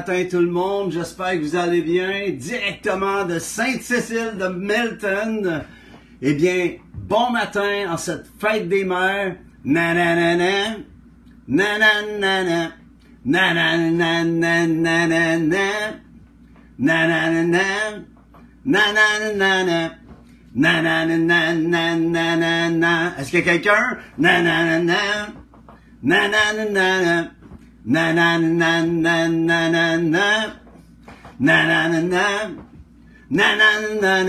matin tout le monde. J'espère que vous allez bien. Directement de Sainte-Cécile de Milton. Eh bien, bon matin en cette fête des mères. Nananana. Nananana. Nananana. Nananana. Nananana. Nananana. Est-ce qu'il y a quelqu'un? Nananana. Nananana. Na na na na na na na na na na na na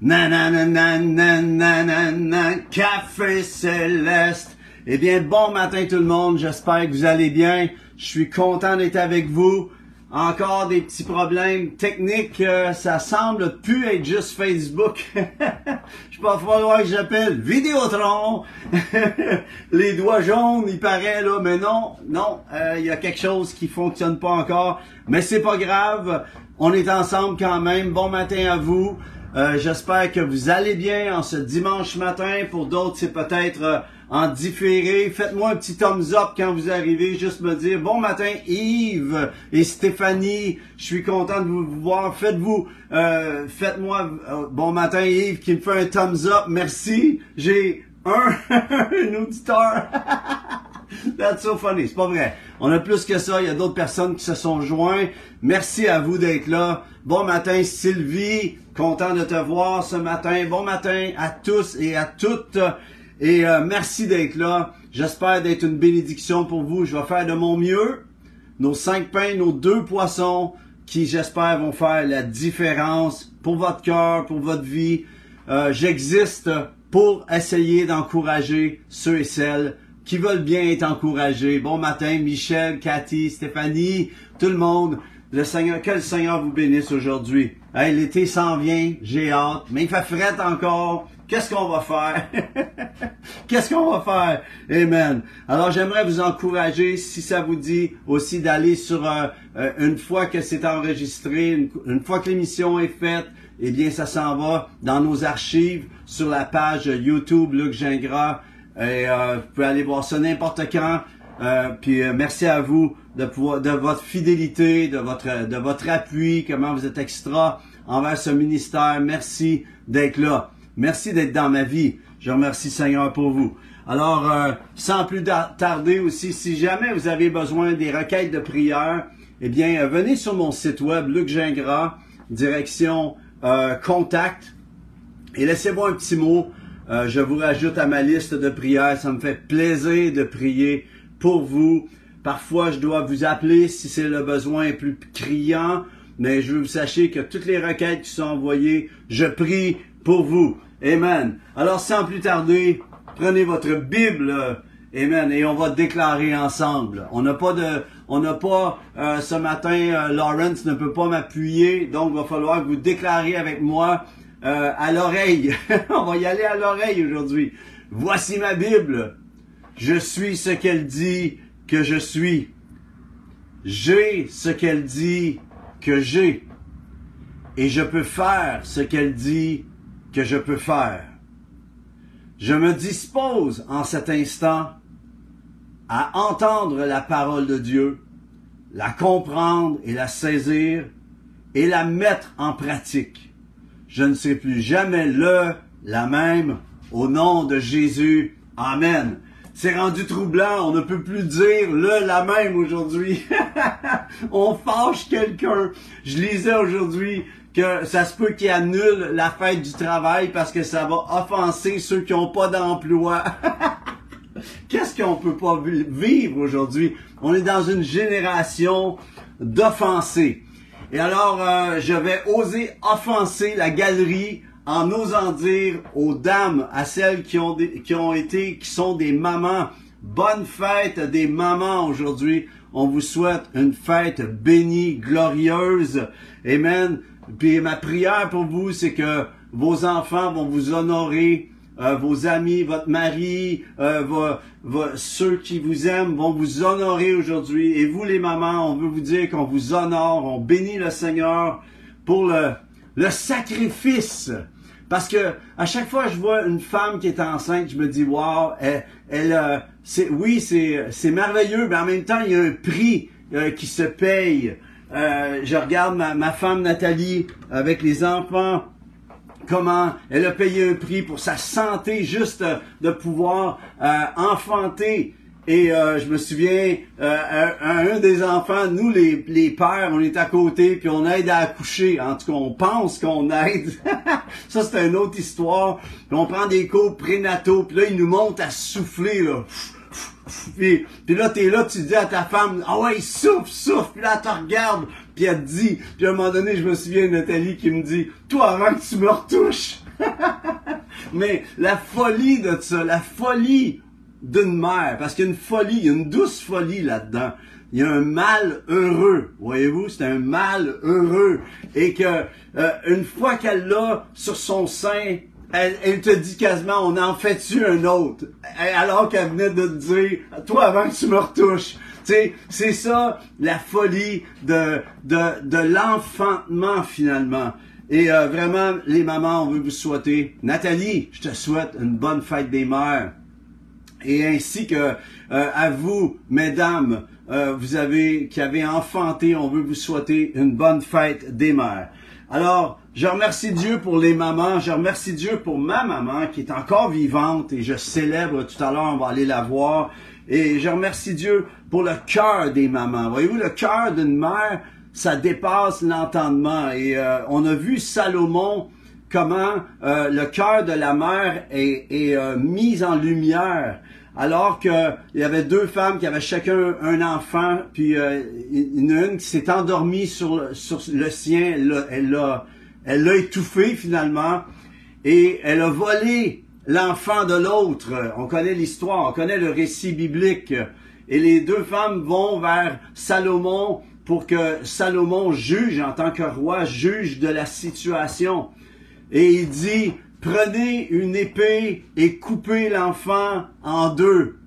na na na na na na na na Café Céleste. Eh bien, bon matin tout le monde, j'espère que vous allez bien. Je suis content d'être avec vous. Encore des petits problèmes techniques, euh, ça semble plus être juste Facebook. Je pas falloir que j'appelle Vidéotron. Les doigts jaunes, il paraît là, mais non, non, euh, il y a quelque chose qui fonctionne pas encore. Mais c'est pas grave, on est ensemble quand même. Bon matin à vous. Euh, j'espère que vous allez bien en ce dimanche matin. Pour d'autres, c'est peut-être en différé. Faites-moi un petit thumbs up quand vous arrivez, juste me dire bon matin Yves et Stéphanie, je suis content de vous voir. Faites-vous, euh, faites-moi euh, bon matin Yves qui me fait un thumbs up. Merci. J'ai un, un auditeur. That's so funny. C'est pas vrai. On a plus que ça. Il y a d'autres personnes qui se sont joints. Merci à vous d'être là. Bon matin, Sylvie. Content de te voir ce matin. Bon matin à tous et à toutes. Et euh, merci d'être là. J'espère d'être une bénédiction pour vous. Je vais faire de mon mieux. Nos cinq pains, nos deux poissons, qui j'espère vont faire la différence pour votre cœur, pour votre vie. Euh, J'existe pour essayer d'encourager ceux et celles qui veulent bien être encouragés. Bon matin, Michel, Cathy, Stéphanie, tout le monde. Le Seigneur, que le Seigneur vous bénisse aujourd'hui. Hey, l'été s'en vient, j'ai hâte, mais il fait fret encore. Qu'est-ce qu'on va faire? Qu'est-ce qu'on va faire? Amen. Alors j'aimerais vous encourager, si ça vous dit, aussi d'aller sur, euh, euh, une fois que c'est enregistré, une, une fois que l'émission est faite, eh bien ça s'en va dans nos archives sur la page YouTube Luc Gingras. Et euh, vous pouvez aller voir ça n'importe quand. Euh, puis euh, merci à vous de, pouvoir, de votre fidélité, de votre, de votre appui, comment vous êtes extra envers ce ministère. Merci d'être là. Merci d'être dans ma vie. Je remercie Seigneur pour vous. Alors, euh, sans plus tarder aussi, si jamais vous avez besoin des requêtes de prière, eh bien, euh, venez sur mon site web, Luc Gingras, direction euh, contact, et laissez-moi un petit mot. je vous rajoute à ma liste de prières. Ça me fait plaisir de prier pour vous. Parfois, je dois vous appeler si c'est le besoin plus criant, mais je veux vous sachiez que toutes les requêtes qui sont envoyées, je prie pour vous. Amen. Alors, sans plus tarder, prenez votre Bible, Amen, et on va déclarer ensemble. On n'a pas de, on n'a pas euh, ce matin, euh, Lawrence ne peut pas m'appuyer, donc il va falloir que vous déclarez avec moi euh, à l'oreille. on va y aller à l'oreille aujourd'hui. Voici ma Bible. Je suis ce qu'elle dit que je suis. J'ai ce qu'elle dit que j'ai. Et je peux faire ce qu'elle dit que je peux faire. Je me dispose en cet instant à entendre la parole de Dieu, la comprendre et la saisir et la mettre en pratique. Je ne serai plus jamais le, la même, au nom de Jésus. Amen. C'est rendu troublant, on ne peut plus dire le, la même aujourd'hui. on fâche quelqu'un. Je lisais aujourd'hui que ça se peut qu'il annule la fête du travail parce que ça va offenser ceux qui n'ont pas d'emploi. Qu'est-ce qu'on peut pas vivre aujourd'hui? On est dans une génération d'offensés. Et alors, euh, je vais oser offenser la galerie en osant dire aux dames, à celles qui ont, qui ont été, qui sont des mamans, bonne fête des mamans aujourd'hui. On vous souhaite une fête bénie, glorieuse. Amen. Puis ma prière pour vous, c'est que vos enfants vont vous honorer, euh, vos amis, votre mari, euh, ceux qui vous aiment vont vous honorer aujourd'hui. Et vous les mamans, on veut vous dire qu'on vous honore, on bénit le Seigneur pour le, le sacrifice. Parce que à chaque fois que je vois une femme qui est enceinte, je me dis wow, elle, elle euh, c'est oui c'est c'est merveilleux, mais en même temps il y a un prix qui se paye euh, je regarde ma, femme Nathalie avec les enfants, comment elle a payé un prix pour sa santé, juste de pouvoir euh, enfanter. Et euh, je me souviens, un, des enfants, nous les, les pères, on est à côté, puis on aide à accoucher. En tout cas, on pense qu'on aide. Ça, c'est une autre histoire. Puis on prend des cours prénataux, puis là, ils nous montent à souffler. Puis, puis là, t'es là, tu dis à ta femme, ah ouais, souffle, souffle, puis là, elle te regarde, puis elle te dit, puis à un moment donné, je me souviens de Nathalie qui me dit, toi, avant que tu me retouches. Mais la folie de ça, la folie d'une mère, parce qu'il y a une folie, il y a une douce folie là-dedans. Il y a un mal heureux, voyez-vous, c'est un mal heureux. Et que euh, une fois qu'elle l'a sur son sein, elle, te dit quasiment, on en fait-tu un autre? Alors qu'elle venait de te dire, toi avant que tu me retouches. Tu sais, c'est ça la folie de, de, de l'enfantement finalement. Et euh, vraiment, les mamans, on veut vous souhaiter. Nathalie, je te souhaite une bonne fête des mères. Et ainsi que euh, à vous, mesdames, euh, vous avez qui avez enfanté, on veut vous souhaiter une bonne fête des mères. Alors, je remercie Dieu pour les mamans, je remercie Dieu pour ma maman qui est encore vivante et je célèbre tout à l'heure, on va aller la voir. Et je remercie Dieu pour le cœur des mamans. Voyez-vous, le cœur d'une mère, ça dépasse l'entendement. Et euh, on a vu Salomon comment euh, le cœur de la mère est, euh, mis en lumière. Alors que il y avait deux femmes qui avaient chacun un enfant, puis une, une qui s'est endormie sur, sur le sien, elle l'a elle l'a étouffé finalement, et elle a volé l'enfant de l'autre. On connaît l'histoire, on connaît le récit biblique. Et les deux femmes vont vers Salomon pour que Salomon juge en tant que roi, juge de la situation. Et il dit, prenez une épée et coupez l'enfant en deux.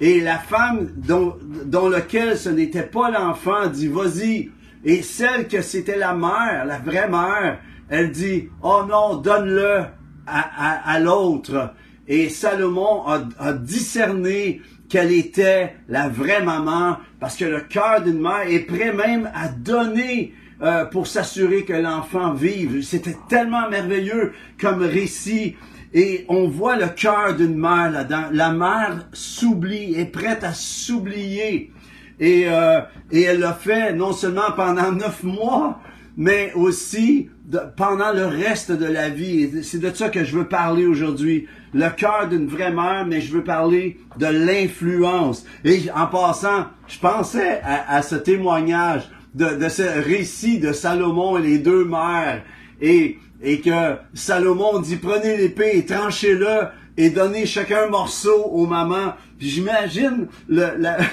Et la femme dont, dont lequel ce n'était pas l'enfant dit, vas-y. Et celle que c'était la mère, la vraie mère, elle dit, oh non, donne-le à, à, l'autre. Et Salomon a, a discerné qu'elle était la vraie maman, parce que le cœur d'une mère est prêt même à donner euh, pour s'assurer que l'enfant vive. C'était tellement merveilleux comme récit. Et on voit le cœur d'une mère là-dedans. La mère s'oublie, est prête à s'oublier. Et, euh, et elle l'a fait non seulement pendant neuf mois, mais aussi pendant le reste de la vie. C'est de ça que je veux parler aujourd'hui. Le cœur d'une vraie mère, mais je veux parler de l'influence. Et en passant, je pensais à ce témoignage de, ce récit de Salomon et les deux mères. Et, et que Salomon dit, prenez l'épée et tranchez-le et donnez chacun un morceau aux mamans. J'imagine le,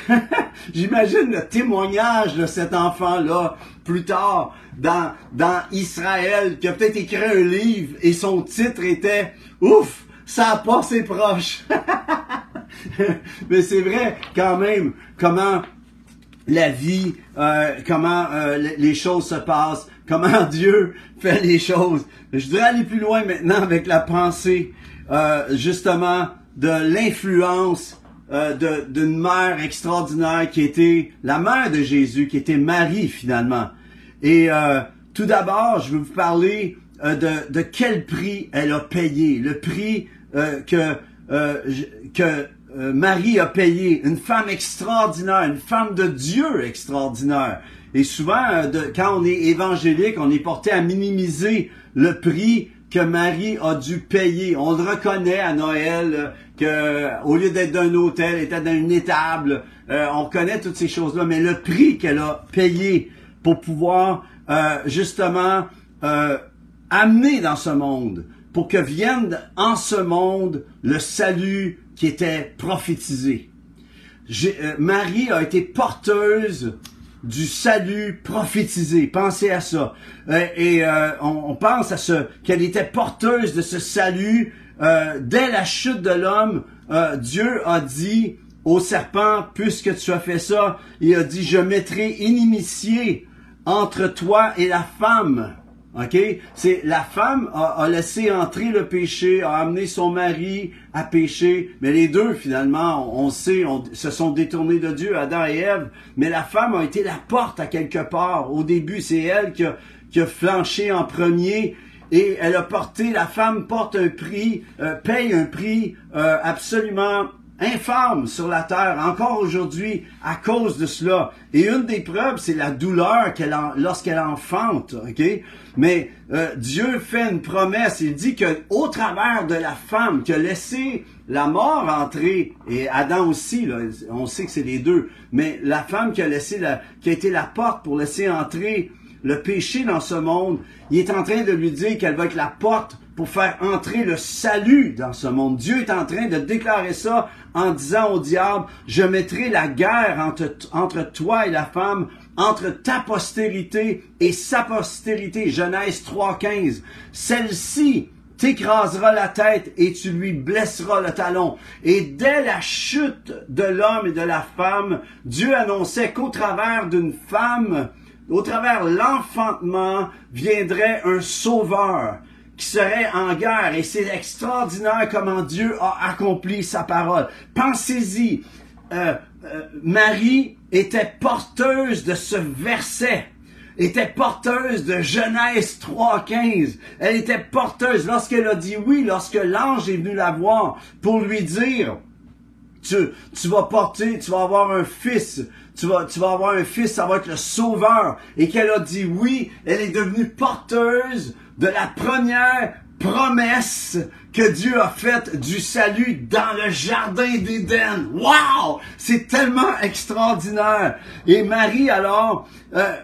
j'imagine le témoignage de cet enfant-là plus tard dans, dans Israël qui a peut-être écrit un livre et son titre était Ouf, ça a passé proche. Mais c'est vrai quand même comment la vie, euh, comment euh, les choses se passent, comment Dieu fait les choses. Je voudrais aller plus loin maintenant avec la pensée euh, justement de l'influence euh, d'une mère extraordinaire qui était la mère de Jésus, qui était Marie finalement. Et euh, tout d'abord, je veux vous parler euh, de, de quel prix elle a payé, le prix euh, que, que Marie a payé, une femme extraordinaire, une femme de Dieu extraordinaire. Et souvent, de, quand on est évangélique, on est porté à minimiser le prix que Marie a dû payer. On le reconnaît à Noël que au lieu d'être d'un hôtel, elle était dans une étable. on connaît toutes ces choses-là, mais le prix qu'elle a payé pour pouvoir euh, justement euh, amener dans ce monde, pour que vienne en ce monde le salut qui était prophétisé. Euh, Marie a été porteuse du salut prophétisé. Pensez à ça. Euh, et euh, on, on, pense à ce qu'elle était porteuse de ce salut dès la chute de l'homme. Dieu a dit au serpent, puisque tu as fait ça, il a dit, je mettrai inimitié entre toi et la femme. OK? C'est la femme a, laissé entrer le péché, a amené son mari à pécher, mais les deux finalement, on, sait, se sont détournés de Dieu, Adam et Ève, mais la femme a été la porte à quelque part. Au début, c'est elle qui a, qui flanché en premier et elle a porté, la femme porte un prix, euh, paye un prix euh, absolument infâme sur la terre, encore aujourd'hui, à cause de cela. Et une des preuves, c'est la douleur qu'elle lorsqu'elle enfante, ok? Mais euh, Dieu fait une promesse. Il dit que au travers de la femme qui a laissé la mort entrer, et Adam aussi, là, on sait que c'est les deux, mais la femme qui a laissé la, qui a été la porte pour laisser entrer le péché dans ce monde, il est en train de lui dire qu'elle va être la porte pour faire entrer le salut dans ce monde. Dieu est en train de déclarer ça en disant au diable, je mettrai la guerre entre, toi et la femme, entre ta postérité et sa postérité. Genèse 3.15. Celle-ci t'écrasera la tête et tu lui blesseras le talon. Et dès la chute de l'homme et de la femme, Dieu annonçait qu'au travers d'une femme, au travers l'enfantement, viendrait un sauveur qui serait en guerre. Et c'est extraordinaire comment Dieu a accompli sa parole. Pensez-y, euh, euh, Marie était porteuse de ce verset était porteuse de Genèse 3.15. Elle était porteuse lorsqu'elle a dit oui, lorsque l'ange est venu la voir pour lui dire, tu, tu vas porter, tu vas avoir un fils, tu vas, tu vas avoir un fils, ça va être le sauveur. Et qu'elle a dit oui, elle est devenue porteuse de la première promesse que Dieu a faite du salut dans le jardin d'Éden. Wow! C'est tellement extraordinaire. Et Marie alors, euh,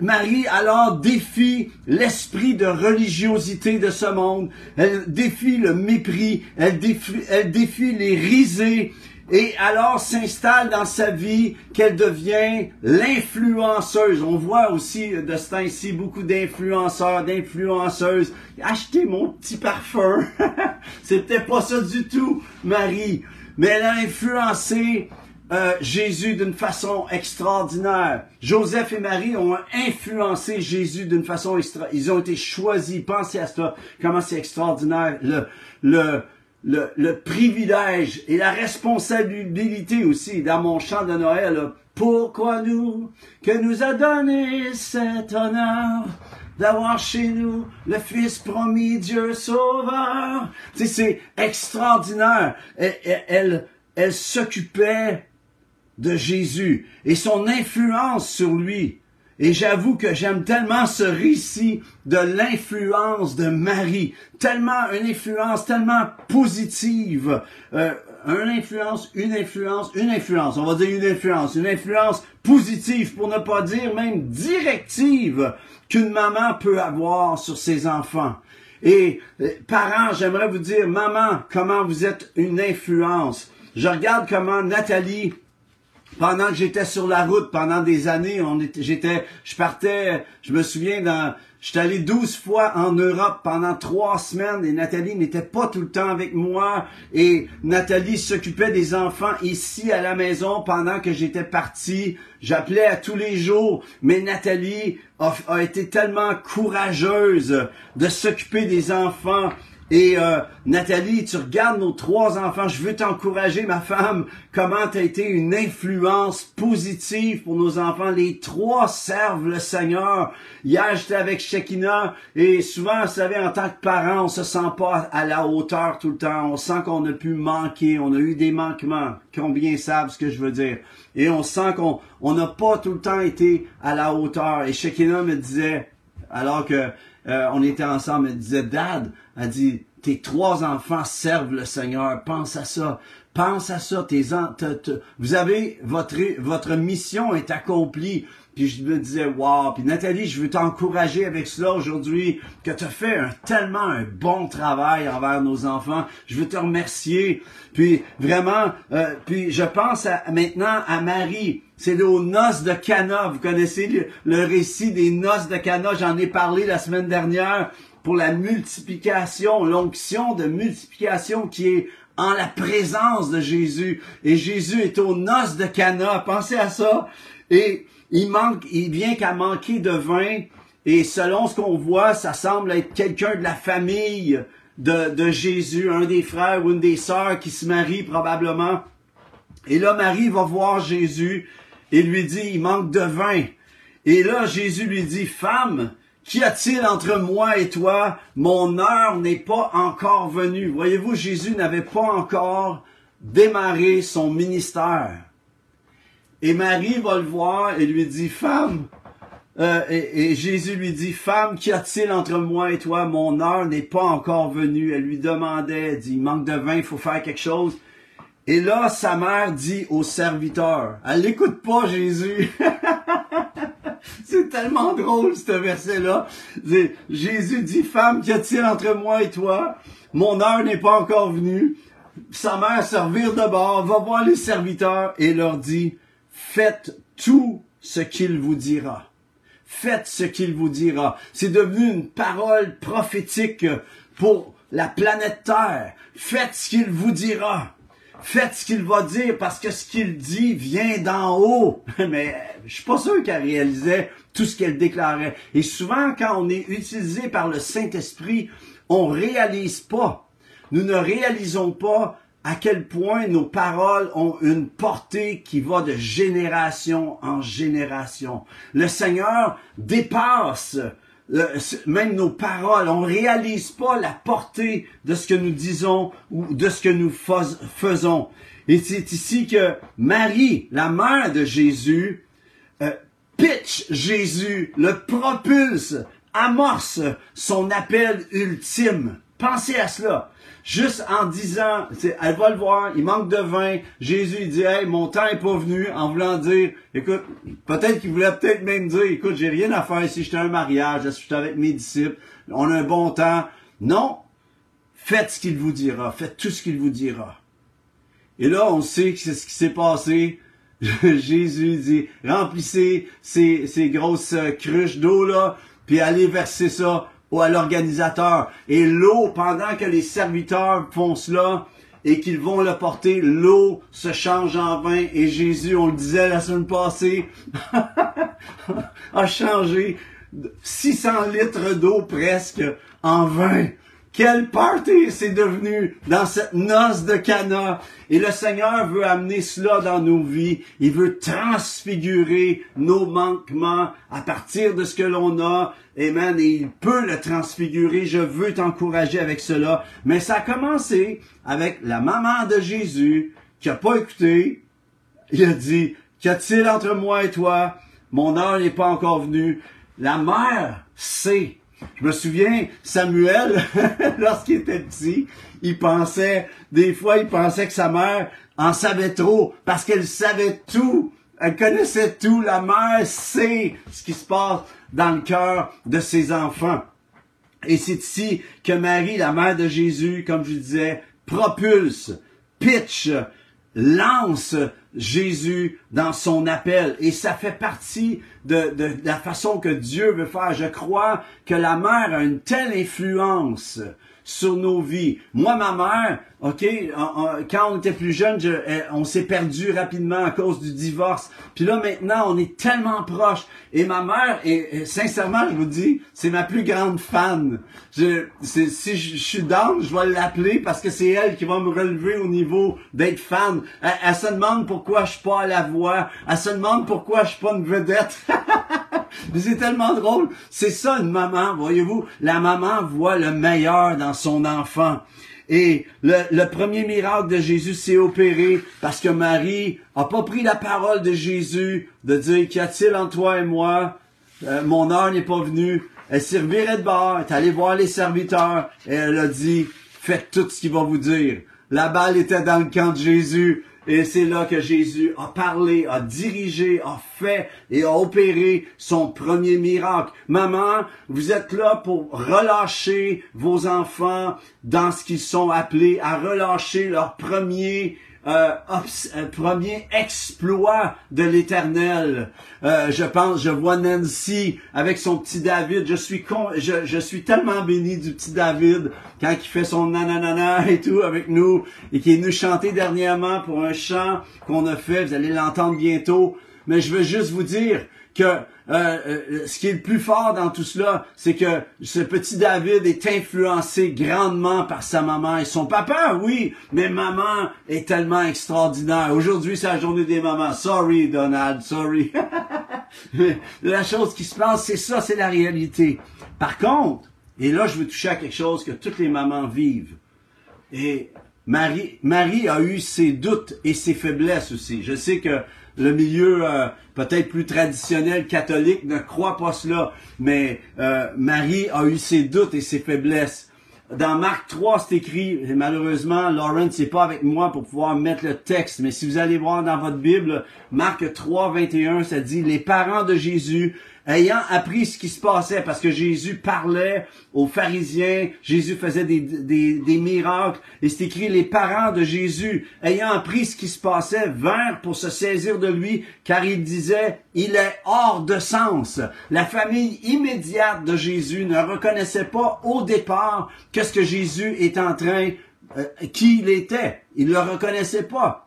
Marie alors défie l'esprit de religiosité de ce monde. Elle défie le mépris. Elle défie les risées et alors s'installe dans sa vie qu'elle devient l'influenceuse. On voit aussi de ce temps-ci beaucoup d'influenceurs, d'influenceuses. Achetez mon petit parfum. C'était pas ça du tout, Marie. Mais elle a influencé euh, Jésus d'une façon extraordinaire. Joseph et Marie ont influencé Jésus d'une façon extra. Ils ont été choisis. Pensez à ça. Comment c'est extraordinaire. Le, le, le, privilège et la responsabilité aussi dans mon chant de Noël. Pourquoi nous, que nous a donné cet honneur d'avoir chez nous le Fils promis, Dieu Sauveur? Tu sais, c'est extraordinaire. Elle, elle s'occupait de Jésus et son influence sur lui et j'avoue que j'aime tellement ce récit de l'influence de Marie, tellement une influence tellement positive, euh, une influence, une influence, une influence, on va dire une influence, une influence positive pour ne pas dire même directive qu'une maman peut avoir sur ses enfants. Et euh, parents, j'aimerais vous dire, maman, comment vous êtes une influence. Je regarde comment Nathalie pendant que j'étais sur la route pendant des années, j'étais, je partais, je me souviens dans, j'étais allé douze fois en Europe pendant trois semaines et Nathalie n'était pas tout le temps avec moi et Nathalie s'occupait des enfants ici à la maison pendant que j'étais parti. J'appelais à tous les jours, mais Nathalie a été tellement courageuse de s'occuper des enfants et euh, Nathalie, tu regardes nos trois enfants, je veux t'encourager, ma femme, comment tu as été une influence positive pour nos enfants. Les trois servent le Seigneur. Hier, j'étais avec Shekinah et souvent, vous savez, en tant que parent, on se sent pas à la hauteur tout le temps. On sent qu'on a pu manquer, on a eu des manquements. Combien savent ce que je veux dire? Et on sent qu'on on n'a pas tout le temps été à la hauteur. Et Shekinah me disait, alors que euh, on était ensemble, elle disait, Dad, elle dit, tes trois enfants servent le Seigneur, pense à ça. Pense à ça, tes vous avez votre votre mission est accomplie. Puis je me disais, wow. Puis Nathalie, je veux t'encourager avec cela aujourd'hui, que tu as fait un, tellement un bon travail envers nos enfants. Je veux te remercier. Puis vraiment, euh, puis je pense maintenant à Marie. C'est aux noces de Cana. Vous connaissez le, récit des noces de Cana. J'en ai parlé la semaine dernière pour la multiplication, l'onction de multiplication qui est en la présence de Jésus. Et Jésus est aux noces de Cana. Pensez à ça. Et il manque, il vient qu'à manquer de vin. Et selon ce qu'on voit, ça semble être quelqu'un de la famille de, de Jésus, un des frères ou une des sœurs qui se marie probablement. Et là, Marie va voir Jésus et lui dit, il manque de vin. Et là, Jésus lui dit, femme, Qu'y a-t-il entre moi et toi? Mon heure n'est pas encore venue. Voyez-vous, Jésus n'avait pas encore démarré son ministère. Et Marie va le voir et lui dit, femme, euh, et, Jésus lui dit, femme, qu'y a-t-il entre moi et toi? Mon heure n'est pas encore venue. Elle lui demandait, elle dit, manque de vin, il faut faire quelque chose. Et là, sa mère dit au serviteur, elle n'écoute pas Jésus. C'est tellement drôle, ce verset-là. Jésus dit, femme, qu'y a-t-il entre moi et toi? Mon heure n'est pas encore venue. Sa mère servir de bord, va voir les serviteurs et leur dit, faites tout ce qu'il vous dira. Faites ce qu'il vous dira. C'est devenu une parole prophétique pour la planète Terre. Faites ce qu'il vous dira. Faites ce qu'il va dire parce que ce qu'il dit vient d'en haut. Mais je suis pas sûr qu'elle réalisait tout ce qu'elle déclarait. Et souvent, quand on est utilisé par le Saint-Esprit, on réalise pas. Nous ne réalisons pas à quel point nos paroles ont une portée qui va de génération en génération. Le Seigneur dépasse même nos paroles, on réalise pas la portée de ce que nous disons ou de ce que nous faisons. Et c'est ici que Marie, la mère de Jésus, euh, pitch Jésus, le propulse, amorce son appel ultime. Pensez à cela juste en disant, elle va le voir, il manque de vin. Jésus il dit, hey, mon temps est pas venu, en voulant dire, écoute, peut-être qu'il voulait peut-être même dire, écoute, j'ai rien à faire ici, j'étais un mariage, je suis avec mes disciples, on a un bon temps. Non, faites ce qu'il vous dira, faites tout ce qu'il vous dira. Et là, on sait que c'est ce qui s'est passé. Jésus dit, remplissez ces, ces grosses cruches d'eau là, puis allez verser ça ou à l'organisateur. Et l'eau, pendant que les serviteurs font cela et qu'ils vont le porter, l'eau se change en vin. Et Jésus, on le disait la semaine passée, a changé 600 litres d'eau presque en vin. Quel party c'est devenu dans cette noce de Cana? Et le Seigneur veut amener cela dans nos vies. Il veut transfigurer nos manquements à partir de ce que l'on a. Amen. Et il peut le transfigurer. Je veux t'encourager avec cela. Mais ça a commencé avec la maman de Jésus qui a pas écouté. Il a dit, qu'y a-t-il entre moi et toi? Mon heure n'est pas encore venue. La mère sait je me souviens, Samuel, lorsqu'il était petit, il pensait, des fois, il pensait que sa mère en savait trop, parce qu'elle savait tout. Elle connaissait tout. La mère sait ce qui se passe dans le cœur de ses enfants. Et c'est ici que Marie, la mère de Jésus, comme je disais, propulse, pitch, lance Jésus dans son appel. Et ça fait partie de, la façon que Dieu veut faire. Je crois que la mère a une telle influence sur nos vies. Moi, ma mère, OK, quand on était plus jeune, on s'est perdu rapidement à cause du divorce. Puis là, maintenant, on est tellement proches. Et ma mère, et, sincèrement, je vous dis, c'est ma plus grande fan. Si je, suis down, je vais l'appeler parce que c'est elle qui va me relever au niveau d'être fan. Elle, elle, se demande pourquoi je suis pas à la voix. Elle se demande pourquoi je suis pas une vedette. c'est tellement drôle. C'est ça une maman, voyez-vous. La maman voit le meilleur dans son enfant. Et le, premier miracle de Jésus s'est opéré parce que Marie a pas pris la parole de Jésus de dire qu'y a-t-il en toi et moi? Euh, mon heure n'est pas venue. Elle servirait de bord, elle est allée voir les serviteurs et elle a dit, faites tout ce qu'il va vous dire. La balle était dans le camp de Jésus. Et c'est là que Jésus a parlé, a dirigé, a fait et a opéré son premier miracle. Maman, vous êtes là pour relâcher vos enfants dans ce qu'ils sont appelés à relâcher leur premier euh, euh, premier exploit de l'Éternel. Euh, je pense, je vois Nancy avec son petit David. Je suis con, je, je suis tellement béni du petit David quand il fait son nananana et tout avec nous et qui est venu chanter dernièrement pour un chant qu'on a fait. Vous allez l'entendre bientôt. mais je veux juste vous dire que euh, euh, ce qui est le plus fort dans tout cela, c'est que ce petit David est influencé grandement par sa maman et son papa, oui, mais maman est tellement extraordinaire. Aujourd'hui, c'est la journée des mamans. Sorry, Donald, sorry. la chose qui se passe, c'est ça, c'est la réalité. Par contre, et là, je veux toucher à quelque chose que toutes les mamans vivent. Et Marie, Marie a eu ses doutes et ses faiblesses aussi. Je sais que le milieu euh, peut-être plus traditionnel catholique ne croit pas cela, mais euh, Marie a eu ses doutes et ses faiblesses. Dans Marc 3, c'est écrit, et malheureusement, Lawrence n'est pas avec moi pour pouvoir mettre le texte, mais si vous allez voir dans votre Bible, Marc 3, 21, ça dit, les parents de Jésus ayant appris ce qui se passait, parce que Jésus parlait aux pharisiens, Jésus faisait des, des, miracles, et c'est écrit, les parents de Jésus, ayant appris ce qui se passait, vinrent pour se saisir de lui, car il disait, il est hors de sens. La famille immédiate de Jésus ne reconnaissait pas au départ qu'est-ce que Jésus est en train, euh, qui il était. Il le reconnaissait pas.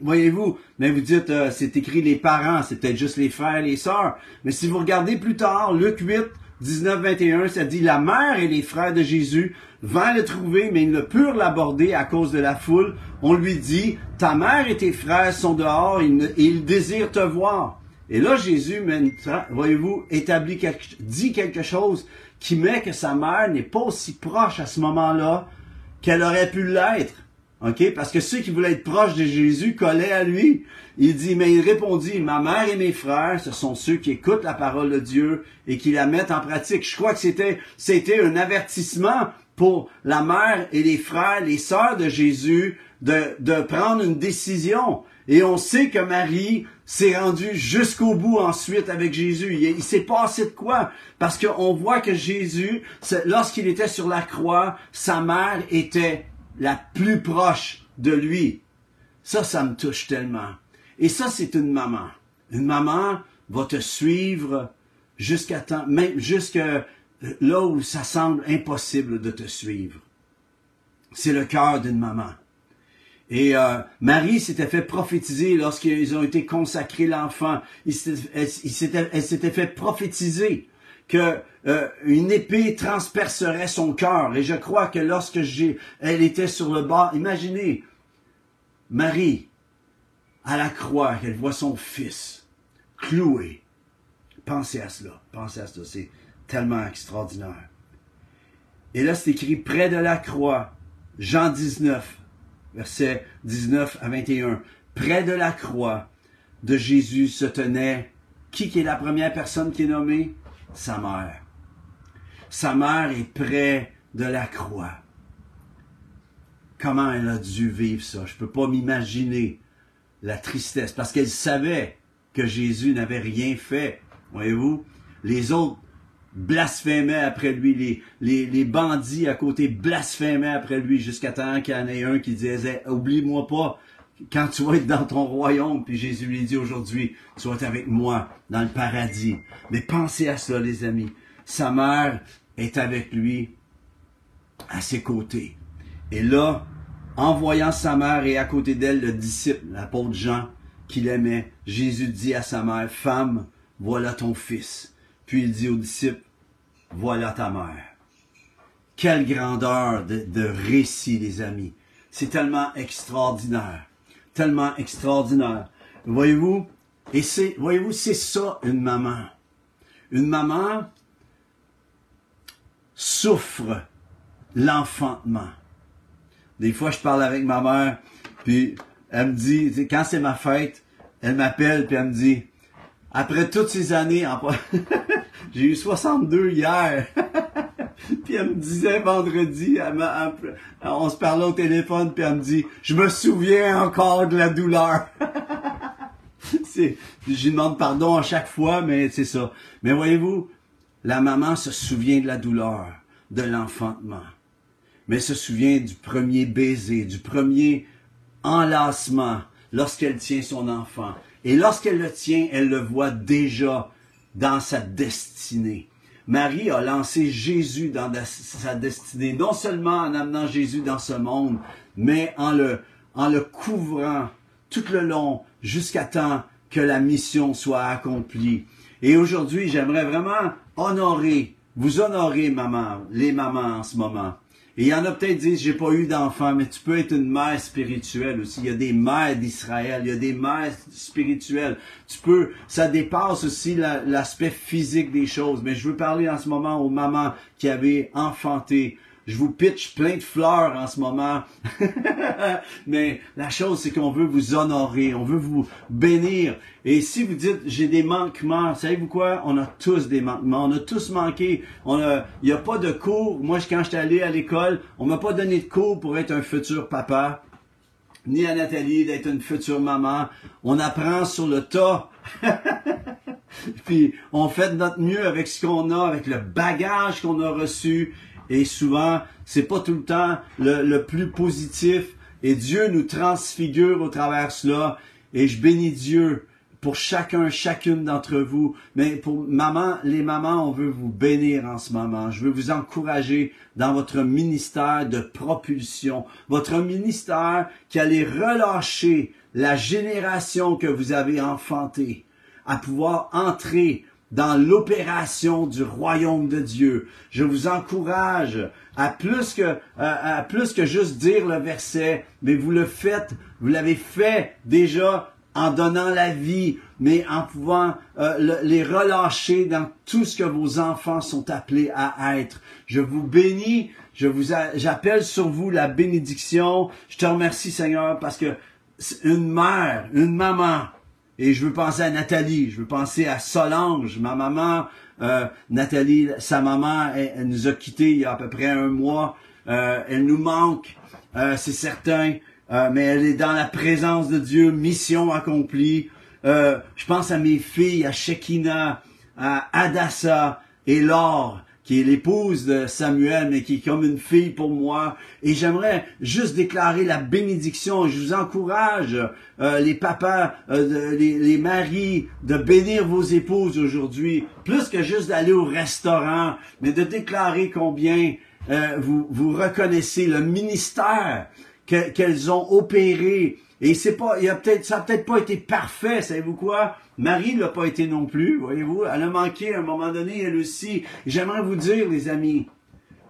Voyez-vous, mais vous dites, euh, c'est écrit les parents, c'est peut-être juste les frères, les sœurs. Mais si vous regardez plus tard, Luc 8, 19, 21, ça dit, la mère et les frères de Jésus vont le trouver, mais ils ne purent l'aborder à cause de la foule. On lui dit, ta mère et tes frères sont dehors et ils désirent te voir. Et là, Jésus, voyez-vous, établit dit quelque chose qui met que sa mère n'est pas aussi proche à ce moment-là qu'elle aurait pu l'être. OK? Parce que ceux qui voulaient être proches de Jésus collaient à lui. Il dit, mais il répondit, ma mère et mes frères, ce sont ceux qui écoutent la parole de Dieu et qui la mettent en pratique. Je crois que c'était, c'était un avertissement pour la mère et les frères, les sœurs de Jésus de, de prendre une décision. Et on sait que Marie s'est rendue jusqu'au bout ensuite avec Jésus. Il, il s'est passé de quoi? Parce qu'on voit que Jésus, lorsqu'il était sur la croix, sa mère était la plus proche de lui. Ça, ça me touche tellement. Et ça, c'est une maman. Une maman va te suivre jusqu'à temps, même jusqu'à là où ça semble impossible de te suivre. C'est le cœur d'une maman. Et euh, Marie s'était fait prophétiser lorsqu'ils ont été consacrés l'enfant. Elle s'était fait prophétiser que euh, une épée transpercerait son cœur. Et je crois que lorsque j'ai, elle était sur le bord, imaginez, Marie, à la croix, elle voit son fils cloué. Pensez à cela, pensez à cela, c'est tellement extraordinaire. Et là, c'est écrit près de la croix, Jean 19, verset 19 à 21. Près de la croix de Jésus se tenait, qui est la première personne qui est nommée? Sa mère. Sa mère est près de la croix. Comment elle a dû vivre ça? Je ne peux pas m'imaginer la tristesse, parce qu'elle savait que Jésus n'avait rien fait. Voyez-vous? Les autres blasphémaient après lui, les, les, les bandits à côté blasphémaient après lui, jusqu'à temps qu'il y en ait un qui disait, oublie-moi pas, quand tu vas être dans ton royaume, puis Jésus lui dit aujourd'hui, tu vas avec moi dans le paradis. Mais pensez à ça, les amis. Sa mère est avec lui, à ses côtés. Et là, en voyant sa mère et à côté d'elle le disciple, l'apôtre Jean, qu'il aimait, Jésus dit à sa mère, Femme, voilà ton fils. Puis il dit au disciple, voilà ta mère. Quelle grandeur de, de récit, les amis. C'est tellement extraordinaire tellement extraordinaire. Voyez-vous? Et c'est, voyez-vous, c'est ça une maman. Une maman souffre l'enfantement. Des fois, je parle avec ma mère, puis elle me dit, quand c'est ma fête, elle m'appelle, puis elle me dit, après toutes ces années, j'ai eu 62 hier. puis elle me disait vendredi, on se parlait au téléphone, puis elle me dit, je me souviens encore de la douleur. je demande pardon à chaque fois, mais c'est ça. Mais voyez-vous, la maman se souvient de la douleur, de l'enfantement, mais se souvient du premier baiser, du premier enlacement lorsqu'elle tient son enfant. Et lorsqu'elle le tient, elle le voit déjà dans sa destinée. Marie a lancé Jésus dans sa destinée, non seulement en amenant Jésus dans ce monde, mais en le, en le couvrant tout le long jusqu'à temps que la mission soit accomplie. Et aujourd'hui, j'aimerais vraiment honorer, vous honorer, maman, les mamans en ce moment. Et il y en a peut-être qui disent, j'ai pas eu d'enfant, mais tu peux être une mère spirituelle aussi. Il y a des mères d'Israël, il y a des mères spirituelles. Tu peux, ça dépasse aussi l'aspect physique des choses. Mais je veux parler en ce moment aux mamans qui avaient enfanté, je vous pitch plein de fleurs en ce moment. Mais la chose, c'est qu'on veut vous honorer, on veut vous bénir. Et si vous dites, j'ai des manquements, savez-vous quoi? On a tous des manquements. On a tous manqué. Il n'y a pas de cours. Moi, quand j'étais allé à l'école, on m'a pas donné de cours pour être un futur papa. Ni à Nathalie d'être une future maman. On apprend sur le tas. Puis on fait notre mieux avec ce qu'on a, avec le bagage qu'on a reçu. Et souvent, c'est pas tout le temps le, plus positif. Et Dieu nous transfigure au travers cela. Et je bénis Dieu pour chacun, chacune d'entre vous. Mais pour maman, les mamans, on veut vous bénir en ce moment. Je veux vous encourager dans votre ministère de propulsion. Votre ministère qui allait relâcher la génération que vous avez enfantée à pouvoir entrer dans l'opération du royaume de Dieu. Je vous encourage à plus que à, plus que juste dire le verset, mais vous le faites, vous l'avez fait déjà en donnant la vie, mais en pouvant euh, les relâcher dans tout ce que vos enfants sont appelés à être. Je vous bénis, je vous j'appelle sur vous la bénédiction. Je te remercie Seigneur parce que une mère, une maman et je veux penser à Nathalie, je veux penser à Solange, ma maman. Euh, Nathalie, sa maman, elle, nous a quittés il y a à peu près un mois. Euh, elle nous manque, euh, c'est certain, mais elle est dans la présence de Dieu, mission accomplie. je pense à mes filles, à Shekina, à Adassa et Laure qui est l'épouse de Samuel, mais qui est comme une fille pour moi. Et j'aimerais juste déclarer la bénédiction. Je vous encourage, euh, les papas, euh, les, maris, de bénir vos épouses aujourd'hui, plus que juste d'aller au restaurant, mais de déclarer combien euh, vous, vous reconnaissez le ministère qu'elles ont opéré et c'est pas, il a peut-être, ça a peut-être pas été parfait, savez-vous quoi? Marie l'a pas été non plus, voyez-vous? Elle a manqué à un moment donné, elle aussi. J'aimerais vous dire, les amis,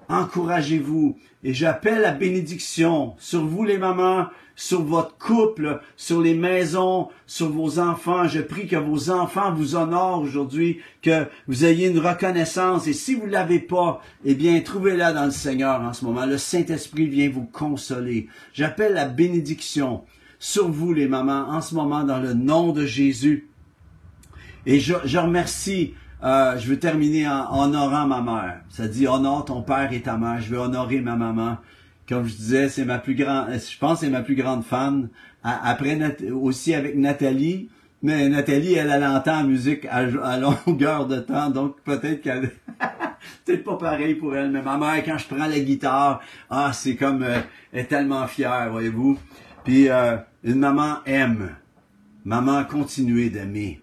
encouragez-vous. Et j'appelle la bénédiction sur vous les mamans, sur votre couple, sur les maisons, sur vos enfants. Je prie que vos enfants vous honorent aujourd'hui, que vous ayez une reconnaissance. Et si vous ne l'avez pas, eh bien, trouvez-la dans le Seigneur en ce moment. Le Saint-Esprit vient vous consoler. J'appelle la bénédiction sur vous, les mamans, en ce moment, dans le nom de Jésus. Et je, je remercie, euh, je veux terminer en honorant ma mère. Ça dit, honore ton père et ta mère. Je veux honorer ma maman. Comme je disais, c'est ma plus grande, je pense c'est ma plus grande fan. Après, aussi avec Nathalie. Mais Nathalie, elle, elle entend la musique à, longueur de temps, donc peut-être qu'elle... peut-être pas pareil pour elle, mais ma mère, quand je prends la guitare, ah, c'est comme... Euh, elle est tellement fière, voyez-vous. Puis, euh, une maman aime. Maman, continuez d'aimer.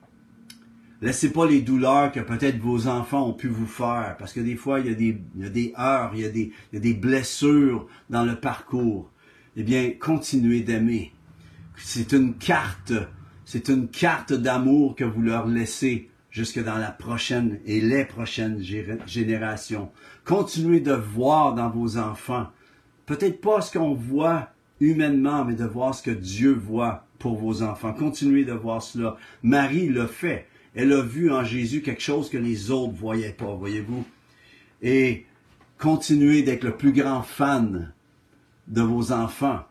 Laissez pas les douleurs que peut-être vos enfants ont pu vous faire, parce que des fois, il y a des, heures, il y a des, il y a des blessures dans le parcours. Eh bien, continuez d'aimer. C'est une carte, c'est une carte d'amour que vous leur laissez jusque dans la prochaine et les prochaines générations. Continuez de voir dans vos enfants, peut-être pas ce qu'on voit humainement, mais de voir ce que Dieu voit pour vos enfants. Continuez de voir cela. Marie l'a fait. Elle a vu en Jésus quelque chose que les autres voyaient pas, voyez-vous? Et continuez d'être le plus grand fan de vos enfants.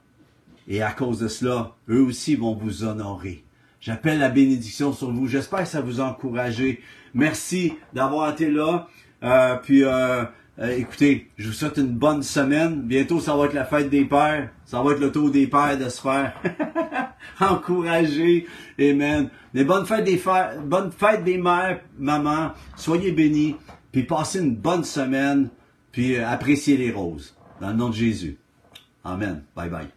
Et à cause de cela, eux aussi vont vous honorer. J'appelle la bénédiction sur vous. J'espère que ça vous a encouragé. Merci d'avoir été là. Euh, puis euh, euh, écoutez, je vous souhaite une bonne semaine. Bientôt, ça va être la fête des pères. Ça va être le tour des pères de se faire encourager. Amen. Mais bonne fête des fêtes, bonne fête des mères, maman. Soyez bénis. Puis passez une bonne semaine. Puis euh, appréciez les roses. Dans le nom de Jésus. Amen. Bye bye.